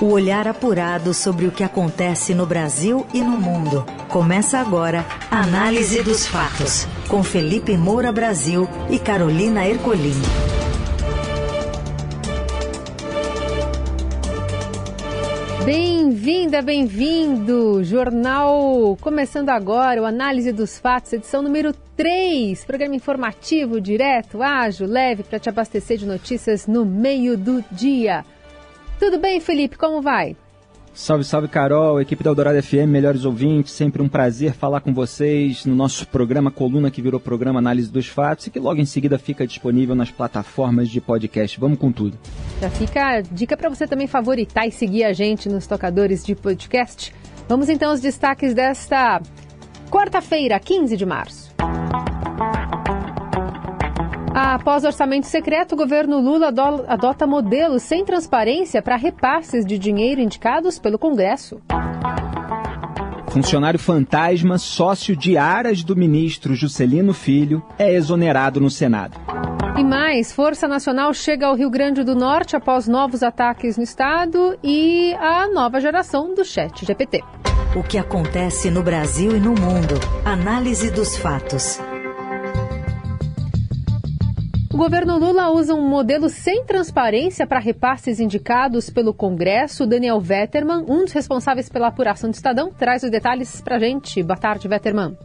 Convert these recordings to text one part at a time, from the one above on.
O olhar apurado sobre o que acontece no Brasil e no mundo. Começa agora a Análise dos Fatos, com Felipe Moura Brasil e Carolina Ercolim. Bem-vinda, bem-vindo! Jornal começando agora, o Análise dos Fatos, edição número 3. Programa informativo, direto, ágil, leve, para te abastecer de notícias no meio do dia. Tudo bem, Felipe? Como vai? Salve, salve, Carol, equipe da Eldorado FM, melhores ouvintes, sempre um prazer falar com vocês no nosso programa Coluna, que virou programa Análise dos Fatos e que logo em seguida fica disponível nas plataformas de podcast. Vamos com tudo. Já fica a dica para você também favoritar e seguir a gente nos tocadores de podcast. Vamos então aos destaques desta quarta-feira, 15 de março. Após orçamento secreto, o governo Lula adota modelos sem transparência para repasses de dinheiro indicados pelo Congresso. Funcionário fantasma, sócio de aras do ministro Juscelino Filho, é exonerado no Senado. E mais, Força Nacional chega ao Rio Grande do Norte após novos ataques no estado e a nova geração do chat GPT. O que acontece no Brasil e no mundo. Análise dos fatos. Governo Lula usa um modelo sem transparência para repasses indicados pelo Congresso. Daniel Vetterman, um dos responsáveis pela apuração do Estadão, traz os detalhes para a gente. Boa tarde, Vetterman.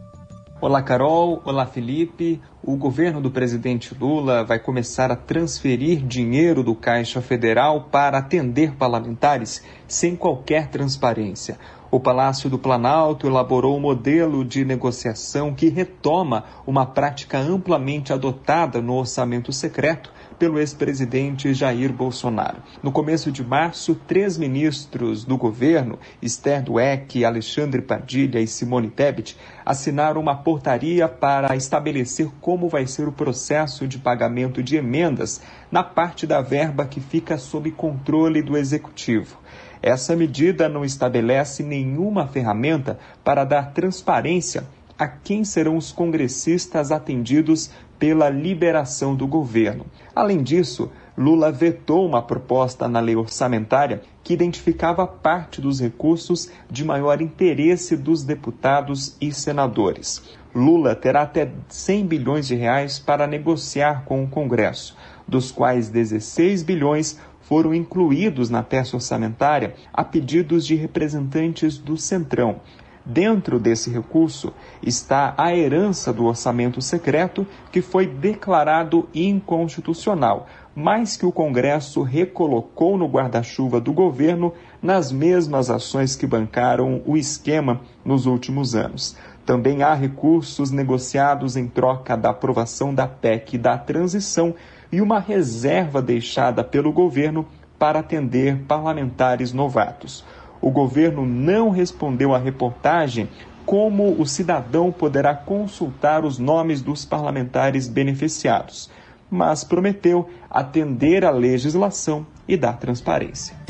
Olá, Carol. Olá, Felipe. O governo do presidente Lula vai começar a transferir dinheiro do Caixa Federal para atender parlamentares sem qualquer transparência. O Palácio do Planalto elaborou um modelo de negociação que retoma uma prática amplamente adotada no orçamento secreto pelo ex-presidente Jair Bolsonaro. No começo de março, três ministros do governo, Esther Dweck, Alexandre Padilha e Simone Tebet, assinaram uma portaria para estabelecer como vai ser o processo de pagamento de emendas na parte da verba que fica sob controle do executivo. Essa medida não estabelece nenhuma ferramenta para dar transparência a quem serão os congressistas atendidos pela liberação do governo. Além disso, Lula vetou uma proposta na lei orçamentária que identificava parte dos recursos de maior interesse dos deputados e senadores. Lula terá até 100 bilhões de reais para negociar com o Congresso, dos quais 16 bilhões foram incluídos na peça orçamentária a pedidos de representantes do Centrão. Dentro desse recurso está a herança do orçamento secreto, que foi declarado inconstitucional, mas que o Congresso recolocou no guarda-chuva do governo nas mesmas ações que bancaram o esquema nos últimos anos. Também há recursos negociados em troca da aprovação da PEC da transição e uma reserva deixada pelo governo para atender parlamentares novatos. O governo não respondeu à reportagem como o cidadão poderá consultar os nomes dos parlamentares beneficiados, mas prometeu atender à legislação e dar transparência.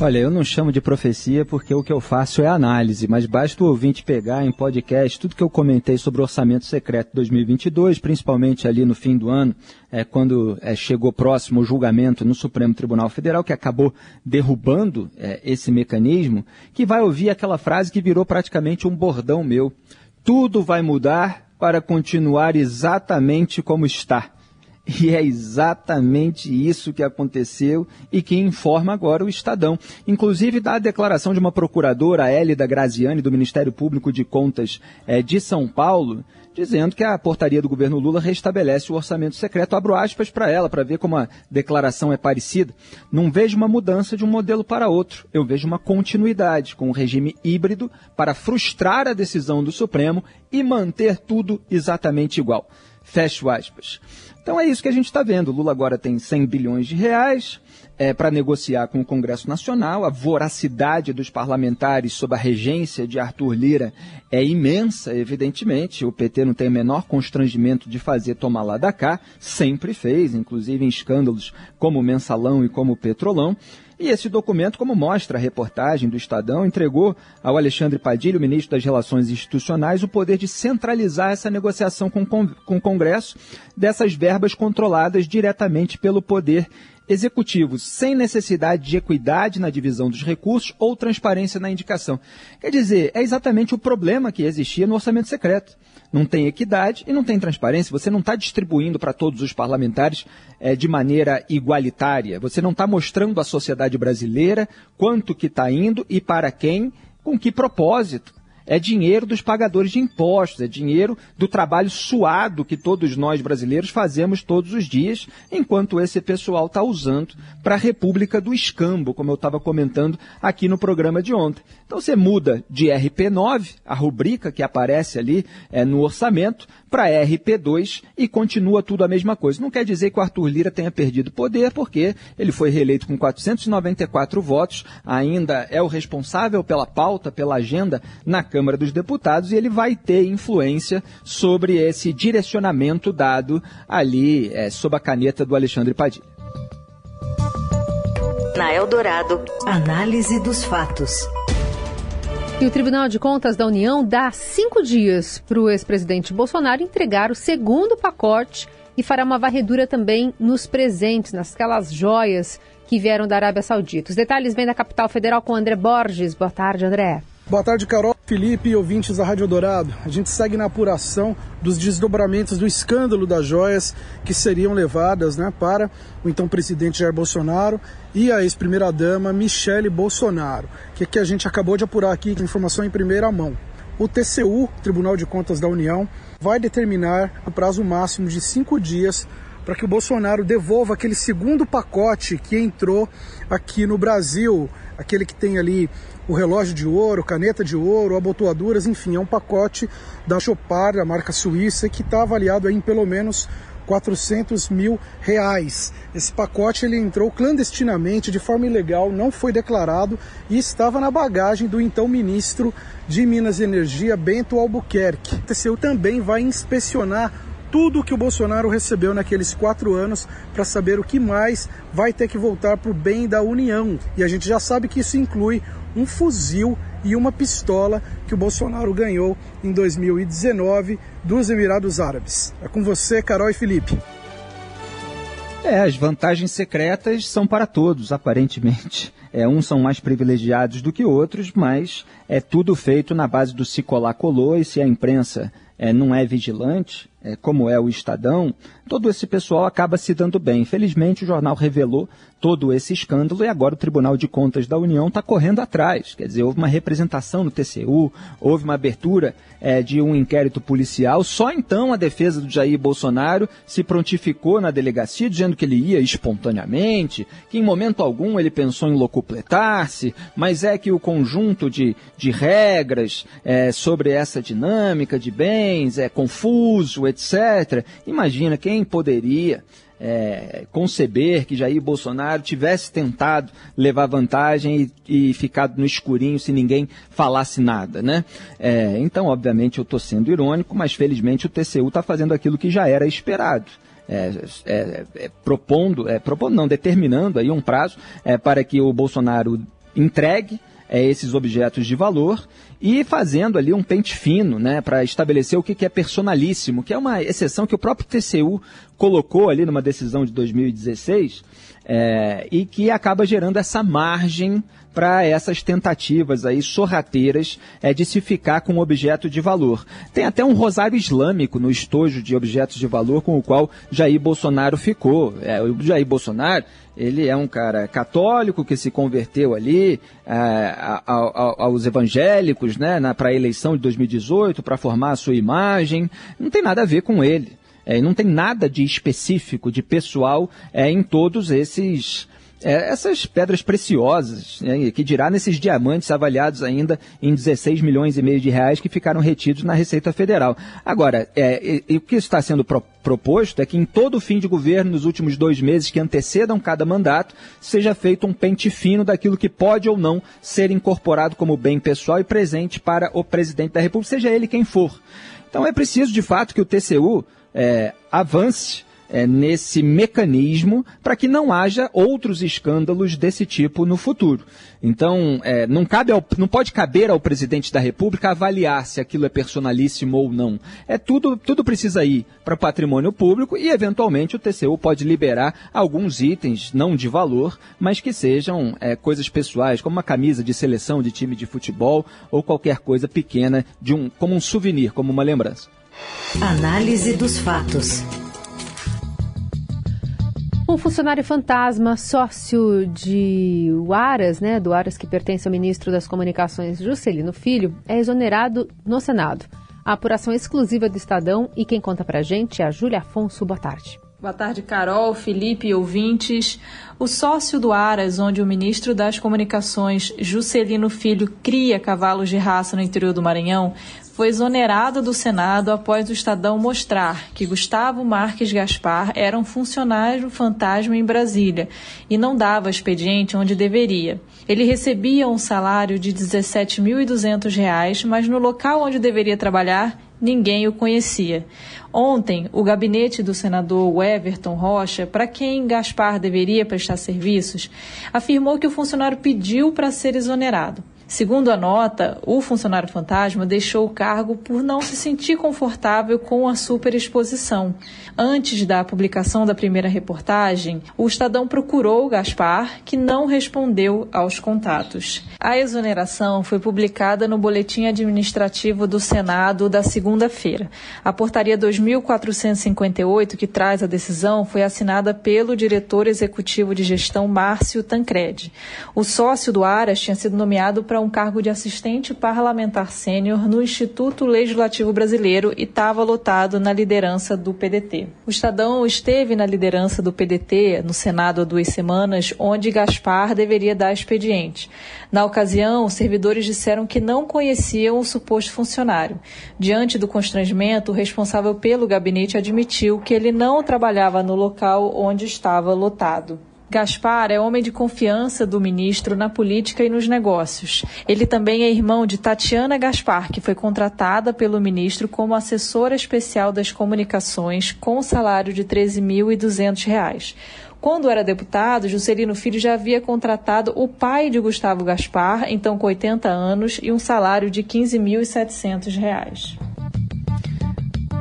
Olha, eu não chamo de profecia porque o que eu faço é análise, mas basta o ouvinte pegar em podcast tudo que eu comentei sobre o orçamento secreto 2022, principalmente ali no fim do ano, é, quando é, chegou próximo o julgamento no Supremo Tribunal Federal, que acabou derrubando é, esse mecanismo, que vai ouvir aquela frase que virou praticamente um bordão meu. Tudo vai mudar para continuar exatamente como está. E é exatamente isso que aconteceu e que informa agora o Estadão. Inclusive da declaração de uma procuradora, Hélida Graziani, do Ministério Público de Contas é, de São Paulo, dizendo que a portaria do governo Lula restabelece o orçamento secreto. Abro aspas para ela, para ver como a declaração é parecida. Não vejo uma mudança de um modelo para outro. Eu vejo uma continuidade com um regime híbrido para frustrar a decisão do Supremo e manter tudo exatamente igual. Fecho aspas. Então é isso que a gente está vendo. Lula agora tem 100 bilhões de reais é, para negociar com o Congresso Nacional. A voracidade dos parlamentares sob a regência de Arthur Lira é imensa, evidentemente. O PT não tem o menor constrangimento de fazer tomar lá da cá, sempre fez, inclusive em escândalos como o Mensalão e como o Petrolão. E esse documento, como mostra a reportagem do Estadão, entregou ao Alexandre Padilha, o ministro das Relações Institucionais, o poder de centralizar essa negociação com, o Congresso dessas verbas controladas diretamente pelo Poder executivos, sem necessidade de equidade na divisão dos recursos ou transparência na indicação. Quer dizer, é exatamente o problema que existia no orçamento secreto. Não tem equidade e não tem transparência. Você não está distribuindo para todos os parlamentares é, de maneira igualitária. Você não está mostrando à sociedade brasileira quanto que está indo e para quem, com que propósito é dinheiro dos pagadores de impostos, é dinheiro do trabalho suado que todos nós brasileiros fazemos todos os dias, enquanto esse pessoal está usando para a República do Escambo, como eu estava comentando aqui no programa de ontem. Então você muda de RP9, a rubrica que aparece ali é, no orçamento, para RP2 e continua tudo a mesma coisa. Não quer dizer que o Arthur Lira tenha perdido poder, porque ele foi reeleito com 494 votos, ainda é o responsável pela pauta, pela agenda na Câmara dos Deputados e ele vai ter influência sobre esse direcionamento dado ali é, sob a caneta do Alexandre Padilha. Na Eldorado, análise dos fatos. E o Tribunal de Contas da União dá cinco dias para o ex-presidente Bolsonaro entregar o segundo pacote e fará uma varredura também nos presentes, nasquelas joias que vieram da Arábia Saudita. Os detalhes vêm da capital federal com André Borges. Boa tarde, André. Boa tarde, Carol, Felipe e ouvintes da Rádio Dourado. A gente segue na apuração dos desdobramentos do escândalo das joias que seriam levadas né, para o então presidente Jair Bolsonaro e a ex-primeira-dama Michele Bolsonaro, que, que a gente acabou de apurar aqui, informação em primeira mão. O TCU, Tribunal de Contas da União, vai determinar o prazo máximo de cinco dias para que o Bolsonaro devolva aquele segundo pacote que entrou aqui no Brasil, aquele que tem ali o relógio de ouro, caneta de ouro, abotoaduras, enfim, é um pacote da Chopard, a marca suíça, que está avaliado em pelo menos 400 mil reais. Esse pacote ele entrou clandestinamente, de forma ilegal, não foi declarado e estava na bagagem do então ministro de Minas e Energia, Bento Albuquerque. O TCU também vai inspecionar tudo que o Bolsonaro recebeu naqueles quatro anos para saber o que mais vai ter que voltar para o bem da União. E a gente já sabe que isso inclui um fuzil e uma pistola que o Bolsonaro ganhou em 2019 dos Emirados Árabes. É com você, Carol e Felipe. É, as vantagens secretas são para todos, aparentemente. É, uns são mais privilegiados do que outros, mas é tudo feito na base do se colar colou e se a imprensa é, não é vigilante, é, como é o Estadão, todo esse pessoal acaba se dando bem. Infelizmente, o jornal revelou todo esse escândalo e agora o Tribunal de Contas da União está correndo atrás. Quer dizer, houve uma representação no TCU, houve uma abertura é, de um inquérito policial. Só então a defesa do Jair Bolsonaro se prontificou na delegacia, dizendo que ele ia espontaneamente, que em momento algum ele pensou em locupletar-se, mas é que o conjunto de, de regras é, sobre essa dinâmica de bens é confuso, etc. Imagina quem poderia é, conceber que Jair Bolsonaro tivesse tentado levar vantagem e, e ficado no escurinho se ninguém falasse nada, né? É, então, obviamente, eu estou sendo irônico, mas felizmente o TCU está fazendo aquilo que já era esperado. É, é, é, propondo, é, propondo, não, determinando aí um prazo para que o Bolsonaro entregue esses objetos de valor e fazendo ali um pente fino né, para estabelecer o que, que é personalíssimo, que é uma exceção que o próprio TCU colocou ali numa decisão de 2016 é, e que acaba gerando essa margem para essas tentativas aí sorrateiras é, de se ficar com um objeto de valor. Tem até um rosário islâmico no estojo de objetos de valor com o qual Jair Bolsonaro ficou. É, o Jair Bolsonaro ele é um cara católico que se converteu ali é, aos evangélicos, né, para a eleição de 2018, para formar a sua imagem. Não tem nada a ver com ele. É, não tem nada de específico, de pessoal é, em todos esses é, essas pedras preciosas, né, que dirá nesses diamantes avaliados ainda em 16 milhões e meio de reais que ficaram retidos na Receita Federal. Agora, é, e, o que está sendo pro, proposto é que em todo fim de governo, nos últimos dois meses que antecedam cada mandato, seja feito um pente fino daquilo que pode ou não ser incorporado como bem pessoal e presente para o presidente da República, seja ele quem for. Então é preciso, de fato, que o TCU é, avance é, nesse mecanismo para que não haja outros escândalos desse tipo no futuro. Então, é, não, cabe ao, não pode caber ao presidente da República avaliar se aquilo é personalíssimo ou não. É tudo, tudo precisa ir para patrimônio público e, eventualmente, o TCU pode liberar alguns itens, não de valor, mas que sejam é, coisas pessoais, como uma camisa de seleção de time de futebol ou qualquer coisa pequena, de um, como um souvenir, como uma lembrança. Análise dos fatos. Um funcionário fantasma, sócio de Aras, né, do Aras que pertence ao ministro das Comunicações Juscelino Filho, é exonerado no Senado. A apuração exclusiva do Estadão e quem conta pra gente é a Júlia Afonso. Boa tarde. Boa tarde, Carol, Felipe e ouvintes. O sócio do Aras, onde o ministro das Comunicações, Juscelino Filho, cria cavalos de raça no interior do Maranhão, foi exonerado do Senado após o Estadão mostrar que Gustavo Marques Gaspar era um funcionário fantasma em Brasília e não dava expediente onde deveria. Ele recebia um salário de R$ 17.200, mas no local onde deveria trabalhar, ninguém o conhecia. Ontem, o gabinete do senador Everton Rocha, para quem Gaspar deveria prestar serviços, afirmou que o funcionário pediu para ser exonerado. Segundo a nota, o funcionário fantasma deixou o cargo por não se sentir confortável com a superexposição. Antes da publicação da primeira reportagem, o Estadão procurou Gaspar, que não respondeu aos contatos. A exoneração foi publicada no Boletim Administrativo do Senado da segunda-feira. A portaria 2458, que traz a decisão, foi assinada pelo diretor executivo de gestão Márcio Tancredi. O sócio do Aras tinha sido nomeado para para um cargo de assistente parlamentar sênior no Instituto Legislativo Brasileiro e estava lotado na liderança do PDT. O Estadão esteve na liderança do PDT no Senado há duas semanas, onde Gaspar deveria dar expediente. Na ocasião, os servidores disseram que não conheciam o suposto funcionário. Diante do constrangimento, o responsável pelo gabinete admitiu que ele não trabalhava no local onde estava lotado. Gaspar é homem de confiança do ministro na política e nos negócios. Ele também é irmão de Tatiana Gaspar, que foi contratada pelo ministro como assessora especial das comunicações com salário de R$ 13.200. Quando era deputado, Juscelino Filho já havia contratado o pai de Gustavo Gaspar, então com 80 anos, e um salário de R$ 15.700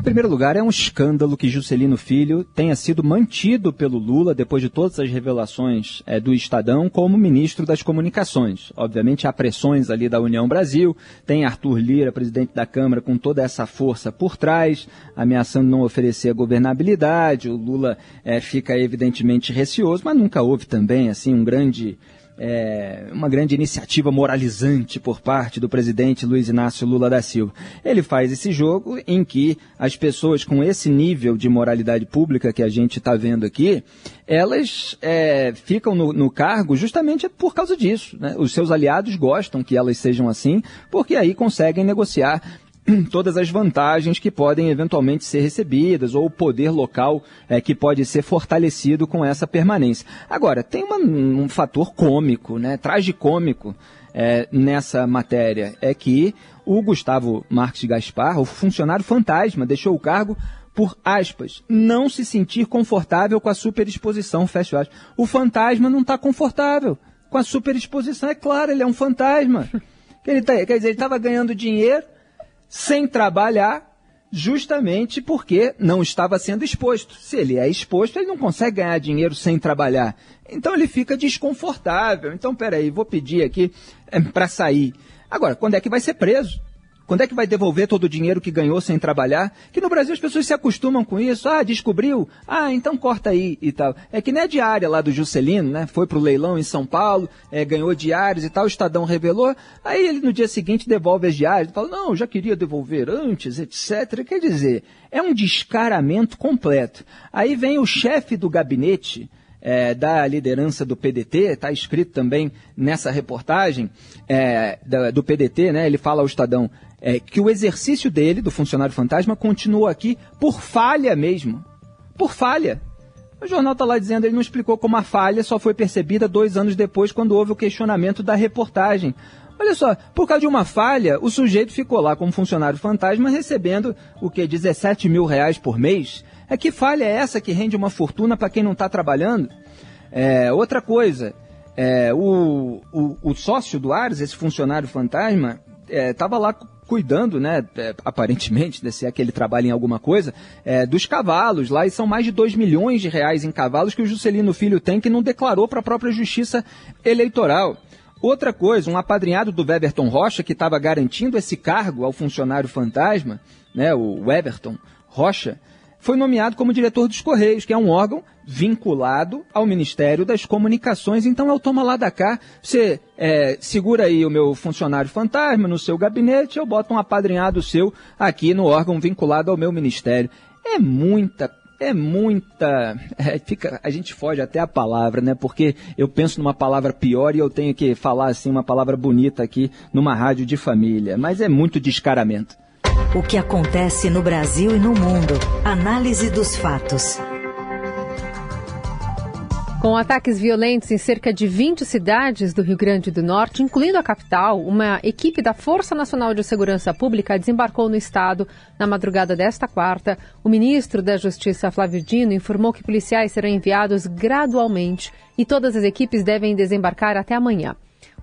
primeiro lugar, é um escândalo que Juscelino Filho tenha sido mantido pelo Lula, depois de todas as revelações é, do Estadão, como ministro das Comunicações. Obviamente, há pressões ali da União Brasil, tem Arthur Lira, presidente da Câmara, com toda essa força por trás, ameaçando não oferecer a governabilidade. O Lula é, fica evidentemente receoso, mas nunca houve também assim um grande é, uma grande iniciativa moralizante por parte do presidente Luiz Inácio Lula da Silva. Ele faz esse jogo em que as pessoas com esse nível de moralidade pública que a gente está vendo aqui, elas é, ficam no, no, cargo justamente por causa disso. Né? Os seus aliados gostam que elas sejam assim, porque aí conseguem negociar todas as vantagens que podem eventualmente ser recebidas ou o poder local é, que pode ser fortalecido com essa permanência. Agora, tem uma, um fator cômico, né, tragicômico é, nessa matéria, é que o Gustavo Marques Gaspar, o funcionário fantasma, deixou o cargo por aspas, não se sentir confortável com a superexposição, fecha aspas. O fantasma não está confortável com a superexposição, é claro, ele é um fantasma. Ele tá, quer dizer, ele estava ganhando dinheiro, sem trabalhar, justamente porque não estava sendo exposto. Se ele é exposto, ele não consegue ganhar dinheiro sem trabalhar. Então ele fica desconfortável. Então, peraí, vou pedir aqui é, para sair. Agora, quando é que vai ser preso? Quando é que vai devolver todo o dinheiro que ganhou sem trabalhar? Que no Brasil as pessoas se acostumam com isso. Ah, descobriu? Ah, então corta aí e tal. É que nem a diária lá do Juscelino, né? Foi pro leilão em São Paulo, é, ganhou diários e tal, o Estadão revelou. Aí ele no dia seguinte devolve as diárias. Fala, não, já queria devolver antes, etc. Quer dizer, é um descaramento completo. Aí vem o chefe do gabinete, é, da liderança do PDT, está escrito também nessa reportagem é, da, do PDT, né? Ele fala ao Estadão: é, que o exercício dele, do funcionário fantasma, continua aqui por falha mesmo. Por falha. O jornal está lá dizendo, ele não explicou como a falha só foi percebida dois anos depois, quando houve o questionamento da reportagem. Olha só, por causa de uma falha, o sujeito ficou lá como funcionário fantasma recebendo o que? 17 mil reais por mês É que falha é essa que rende uma fortuna para quem não está trabalhando? É, outra coisa, é, o, o, o, sócio do Ares, esse funcionário fantasma, estava é, lá cuidando, né, é, aparentemente, né, se é que ele trabalha em alguma coisa, é, dos cavalos lá, e são mais de 2 milhões de reais em cavalos que o Juscelino Filho tem que não declarou para a própria Justiça Eleitoral. Outra coisa, um apadrinhado do Weberton Rocha, que estava garantindo esse cargo ao funcionário fantasma, né, o Weberton Rocha, foi nomeado como diretor dos Correios, que é um órgão vinculado ao Ministério das Comunicações. Então é o toma lá da cá. Você é, segura aí o meu funcionário fantasma no seu gabinete, eu boto um apadrinhado seu aqui no órgão vinculado ao meu ministério. É muita é muita. É, fica, a gente foge até a palavra, né? Porque eu penso numa palavra pior e eu tenho que falar assim uma palavra bonita aqui numa rádio de família. Mas é muito descaramento. O que acontece no Brasil e no mundo. Análise dos fatos. Com ataques violentos em cerca de 20 cidades do Rio Grande do Norte, incluindo a capital, uma equipe da Força Nacional de Segurança Pública desembarcou no estado na madrugada desta quarta. O ministro da Justiça, Flávio Dino, informou que policiais serão enviados gradualmente e todas as equipes devem desembarcar até amanhã.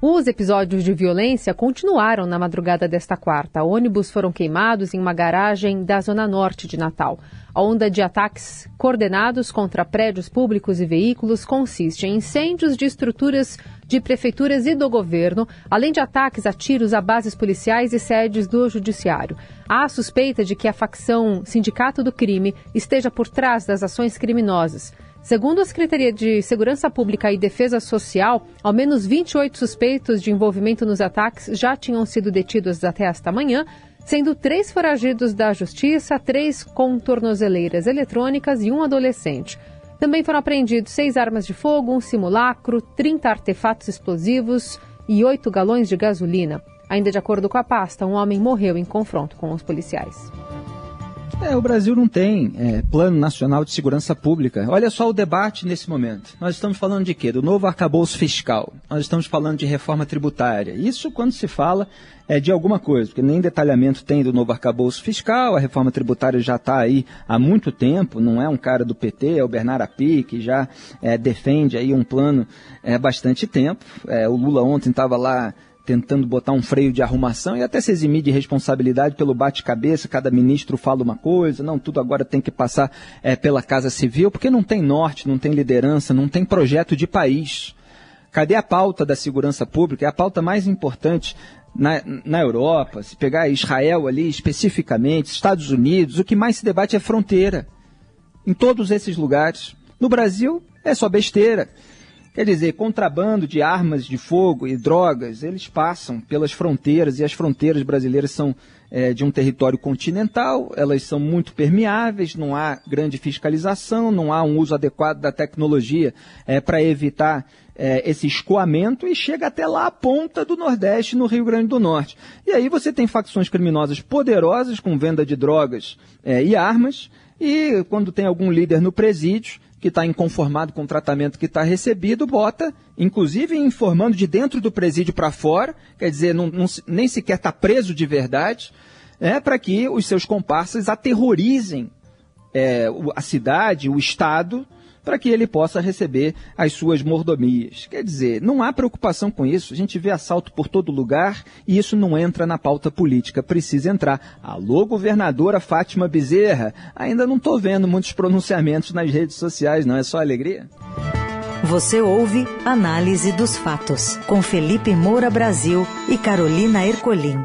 Os episódios de violência continuaram na madrugada desta quarta. Ônibus foram queimados em uma garagem da zona norte de Natal. A onda de ataques coordenados contra prédios públicos e veículos consiste em incêndios de estruturas de prefeituras e do governo, além de ataques a tiros a bases policiais e sedes do judiciário. Há suspeita de que a facção Sindicato do Crime esteja por trás das ações criminosas. Segundo a Secretaria de Segurança Pública e Defesa Social, ao menos 28 suspeitos de envolvimento nos ataques já tinham sido detidos até esta manhã, sendo três foragidos da Justiça, três com tornozeleiras eletrônicas e um adolescente. Também foram apreendidos seis armas de fogo, um simulacro, 30 artefatos explosivos e oito galões de gasolina. Ainda de acordo com a pasta, um homem morreu em confronto com os policiais. É, o Brasil não tem é, Plano Nacional de Segurança Pública. Olha só o debate nesse momento. Nós estamos falando de quê? Do novo arcabouço fiscal. Nós estamos falando de reforma tributária. Isso quando se fala é, de alguma coisa, porque nem detalhamento tem do novo arcabouço fiscal, a reforma tributária já está aí há muito tempo, não é um cara do PT, é o Bernardo Api, que já é, defende aí um plano há é, bastante tempo. É, o Lula ontem estava lá tentando botar um freio de arrumação e até se eximir de responsabilidade pelo bate-cabeça, cada ministro fala uma coisa, não, tudo agora tem que passar é, pela Casa Civil, porque não tem norte, não tem liderança, não tem projeto de país. Cadê a pauta da segurança pública? É a pauta mais importante na, na Europa, se pegar Israel ali especificamente, Estados Unidos, o que mais se debate é fronteira. Em todos esses lugares. No Brasil, é só besteira. Quer dizer, contrabando de armas de fogo e drogas, eles passam pelas fronteiras e as fronteiras brasileiras são é, de um território continental, elas são muito permeáveis, não há grande fiscalização, não há um uso adequado da tecnologia é, para evitar é, esse escoamento e chega até lá a ponta do Nordeste, no Rio Grande do Norte. E aí você tem facções criminosas poderosas com venda de drogas é, e armas, e quando tem algum líder no presídio, que está inconformado com o tratamento que está recebido, bota, inclusive informando de dentro do presídio para fora, quer dizer, não, não, nem sequer está preso de verdade, é, para que os seus comparsas aterrorizem é, a cidade, o Estado, para que ele possa receber as suas mordomias. Quer dizer, não há preocupação com isso. A gente vê assalto por todo lugar e isso não entra na pauta política. Precisa entrar. Alô, governadora Fátima Bezerra. Ainda não estou vendo muitos pronunciamentos nas redes sociais, não é só alegria? Você ouve Análise dos Fatos, com Felipe Moura Brasil e Carolina Ercolim.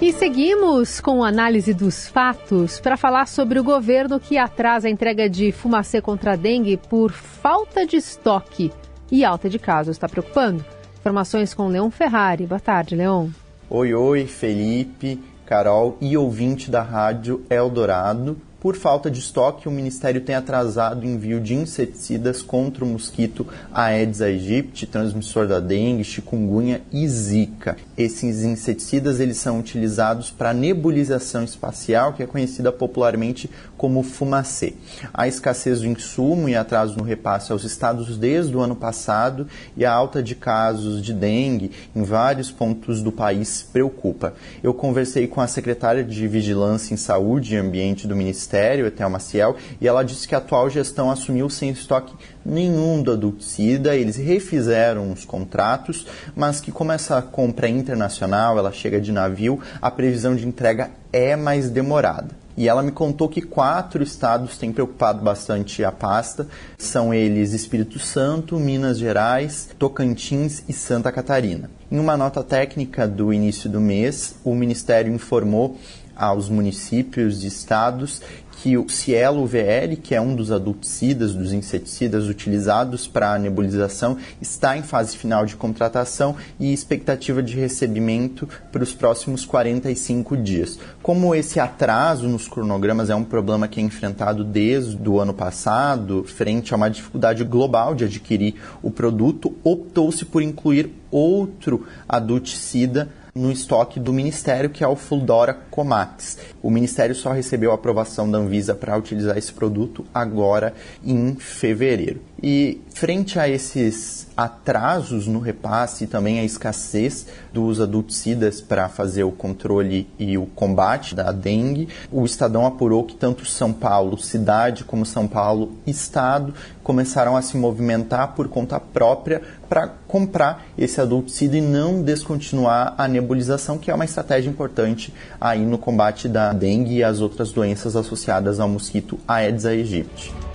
E seguimos com análise dos fatos para falar sobre o governo que atrasa a entrega de fumacê contra a dengue por falta de estoque e alta de casos. Está preocupando? Informações com Leon Ferrari. Boa tarde, Leon. Oi, oi, Felipe, Carol e ouvinte da Rádio Eldorado. Por falta de estoque, o Ministério tem atrasado o envio de inseticidas contra o mosquito Aedes aegypti, transmissor da dengue, chikungunya e zika. Esses inseticidas eles são utilizados para nebulização espacial, que é conhecida popularmente como fumacê. A escassez do insumo e atraso no repasse aos estados desde o ano passado e a alta de casos de dengue em vários pontos do país preocupa. Eu conversei com a secretária de Vigilância em Saúde e Ambiente do Ministério, Etel Maciel, e ela disse que a atual gestão assumiu sem estoque nenhum do adulticida, eles refizeram os contratos, mas que como essa compra é internacional, ela chega de navio, a previsão de entrega é mais demorada. E ela me contou que quatro estados têm preocupado bastante a pasta. São eles Espírito Santo, Minas Gerais, Tocantins e Santa Catarina. Em uma nota técnica do início do mês, o Ministério informou aos municípios e estados que o Cielo VL, que é um dos adulticidas, dos inseticidas utilizados para a nebulização, está em fase final de contratação e expectativa de recebimento para os próximos 45 dias. Como esse atraso nos cronogramas é um problema que é enfrentado desde o ano passado, frente a uma dificuldade global de adquirir o produto, optou-se por incluir outro adulticida no estoque do Ministério, que é o Fuldora Comax. O Ministério só recebeu a aprovação da Anvisa para utilizar esse produto agora em fevereiro. E frente a esses atrasos no repasse e também a escassez dos adulticidas para fazer o controle e o combate da dengue, o Estadão apurou que tanto São Paulo, cidade, como São Paulo, estado, começaram a se movimentar por conta própria para comprar esse adulticida e não descontinuar a nebulização, que é uma estratégia importante aí no combate da dengue e as outras doenças associadas ao mosquito Aedes aegypti.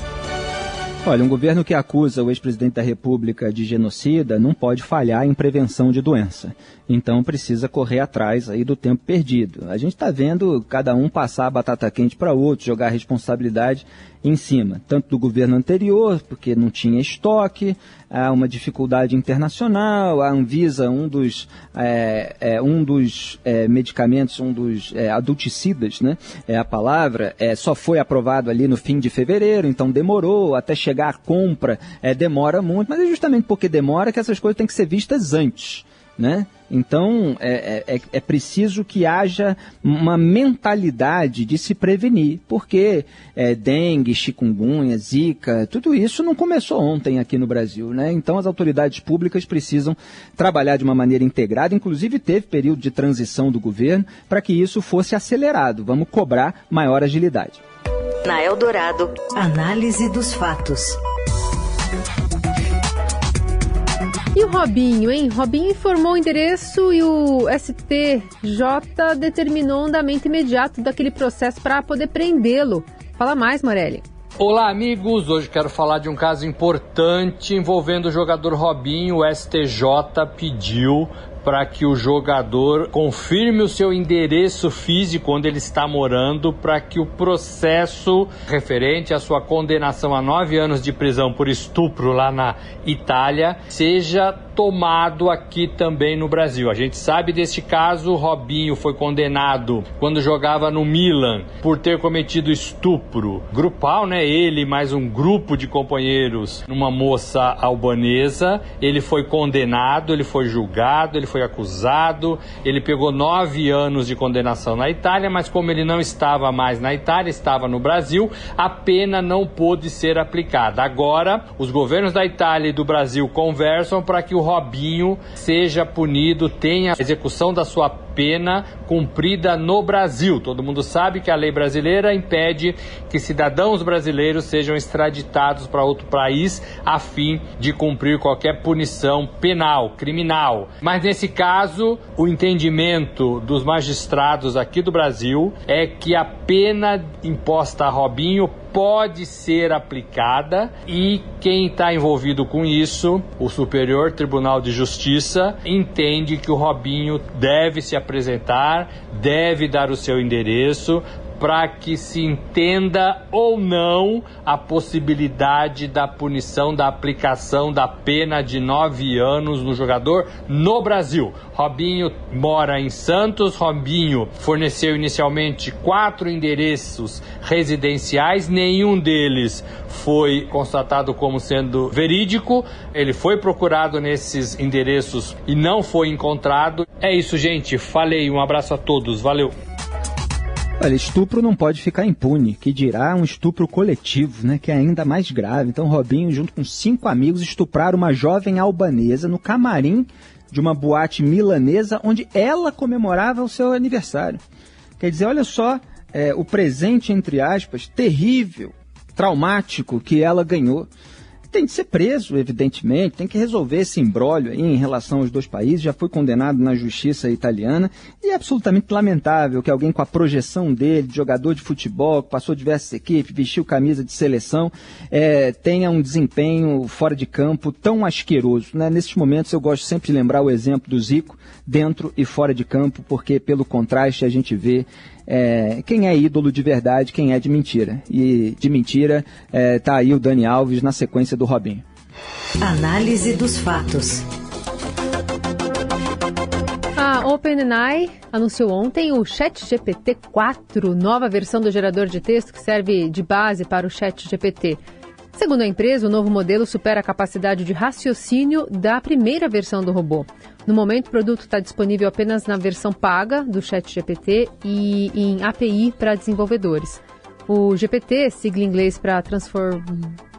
Olha, um governo que acusa o ex-presidente da República de genocida não pode falhar em prevenção de doença. Então precisa correr atrás aí do tempo perdido. A gente está vendo cada um passar a batata quente para outro, jogar a responsabilidade em cima, tanto do governo anterior, porque não tinha estoque, há uma dificuldade internacional, a Anvisa, um dos, é, é, um dos é, medicamentos, um dos adulticidas, né, é a palavra, só foi aprovado ali no fim de fevereiro, então demorou, até chegar à compra é, demora muito, mas é justamente porque demora que essas coisas têm que ser vistas antes né? Então é, é, é, preciso que haja uma mentalidade de se prevenir, porque é, dengue, chikungunya, zika, tudo isso não começou ontem aqui no Brasil, né? Então as autoridades públicas precisam trabalhar de uma maneira integrada, inclusive teve período de transição do governo para que isso fosse acelerado. Vamos cobrar maior agilidade. Na Eldorado, análise dos fatos. E o Robinho, hein? Robinho informou o endereço e o STJ determinou o andamento imediato daquele processo para poder prendê-lo. Fala mais, Morelli. Olá, amigos. Hoje quero falar de um caso importante envolvendo o jogador Robinho. O STJ pediu para que o jogador confirme o seu endereço físico onde ele está morando, para que o processo referente à sua condenação a nove anos de prisão por estupro lá na Itália seja tomado aqui também no Brasil. A gente sabe deste caso, Robinho foi condenado quando jogava no Milan por ter cometido estupro grupal, né? Ele mais um grupo de companheiros numa moça albanesa. Ele foi condenado, ele foi julgado, ele foi acusado, ele pegou nove anos de condenação na Itália, mas como ele não estava mais na Itália, estava no Brasil, a pena não pôde ser aplicada. Agora, os governos da Itália e do Brasil conversam para que o Robinho seja punido, tenha a execução da sua pena cumprida no Brasil. Todo mundo sabe que a lei brasileira impede que cidadãos brasileiros sejam extraditados para outro país a fim de cumprir qualquer punição penal, criminal. Mas nesse caso, o entendimento dos magistrados aqui do Brasil é que a pena imposta a Robinho pode ser aplicada e quem está envolvido com isso, o Superior Tribunal de Justiça, entende que o Robinho deve se apresentar, deve dar o seu endereço para que se entenda ou não a possibilidade da punição, da aplicação da pena de nove anos no jogador no Brasil. Robinho mora em Santos, Robinho forneceu inicialmente quatro endereços residenciais, nenhum deles foi constatado como sendo verídico. Ele foi procurado nesses endereços e não foi encontrado. É isso, gente. Falei. Um abraço a todos. Valeu. Olha, estupro não pode ficar impune, que dirá um estupro coletivo, né, que é ainda mais grave. Então, Robinho, junto com cinco amigos, estupraram uma jovem albanesa no camarim de uma boate milanesa, onde ela comemorava o seu aniversário. Quer dizer, olha só é, o presente, entre aspas, terrível, traumático que ela ganhou tem de ser preso, evidentemente, tem que resolver esse imbróglio aí em relação aos dois países, já foi condenado na justiça italiana, e é absolutamente lamentável que alguém com a projeção dele, de jogador de futebol, que passou diversas equipes, vestiu camisa de seleção, é, tenha um desempenho fora de campo tão asqueroso. Né? Nesses momentos eu gosto sempre de lembrar o exemplo do Zico, dentro e fora de campo, porque pelo contraste a gente vê é, quem é ídolo de verdade, quem é de mentira. E de mentira é, tá aí o Dani Alves na sequência do Robinho. Análise dos fatos. A OpenAI anunciou ontem o ChatGPT 4, nova versão do gerador de texto que serve de base para o ChatGPT. Segundo a empresa, o novo modelo supera a capacidade de raciocínio da primeira versão do robô. No momento, o produto está disponível apenas na versão paga do ChatGPT e em API para desenvolvedores. O GPT, sigla em inglês para transform...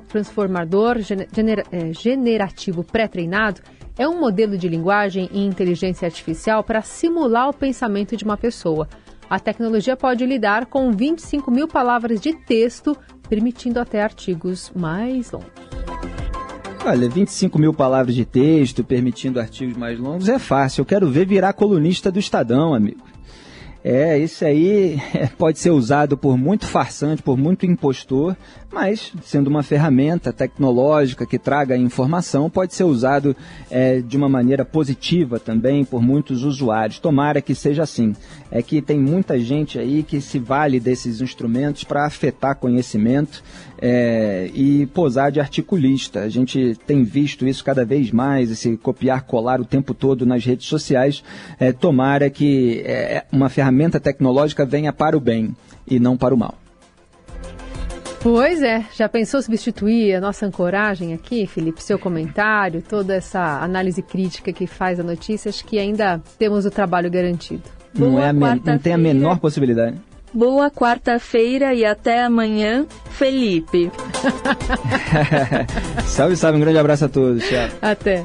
transformador gener... É, generativo pré-treinado, é um modelo de linguagem e inteligência artificial para simular o pensamento de uma pessoa. A tecnologia pode lidar com 25 mil palavras de texto, permitindo até artigos mais longos. Olha, 25 mil palavras de texto, permitindo artigos mais longos, é fácil. Eu quero ver virar colunista do Estadão, amigo. É, isso aí pode ser usado por muito farsante, por muito impostor, mas sendo uma ferramenta tecnológica que traga informação, pode ser usado é, de uma maneira positiva também por muitos usuários. Tomara que seja assim. É que tem muita gente aí que se vale desses instrumentos para afetar conhecimento é, e posar de articulista. A gente tem visto isso cada vez mais, esse copiar, colar o tempo todo nas redes sociais. É, tomara que é, uma ferramenta tecnológica venha para o bem e não para o mal. Pois é, já pensou substituir a nossa ancoragem aqui, Felipe? Seu comentário, toda essa análise crítica que faz a notícia, acho que ainda temos o trabalho garantido. Não, é não tem a menor possibilidade. Boa quarta-feira e até amanhã, Felipe. salve, salve. Um grande abraço a todos. Tchau. Até.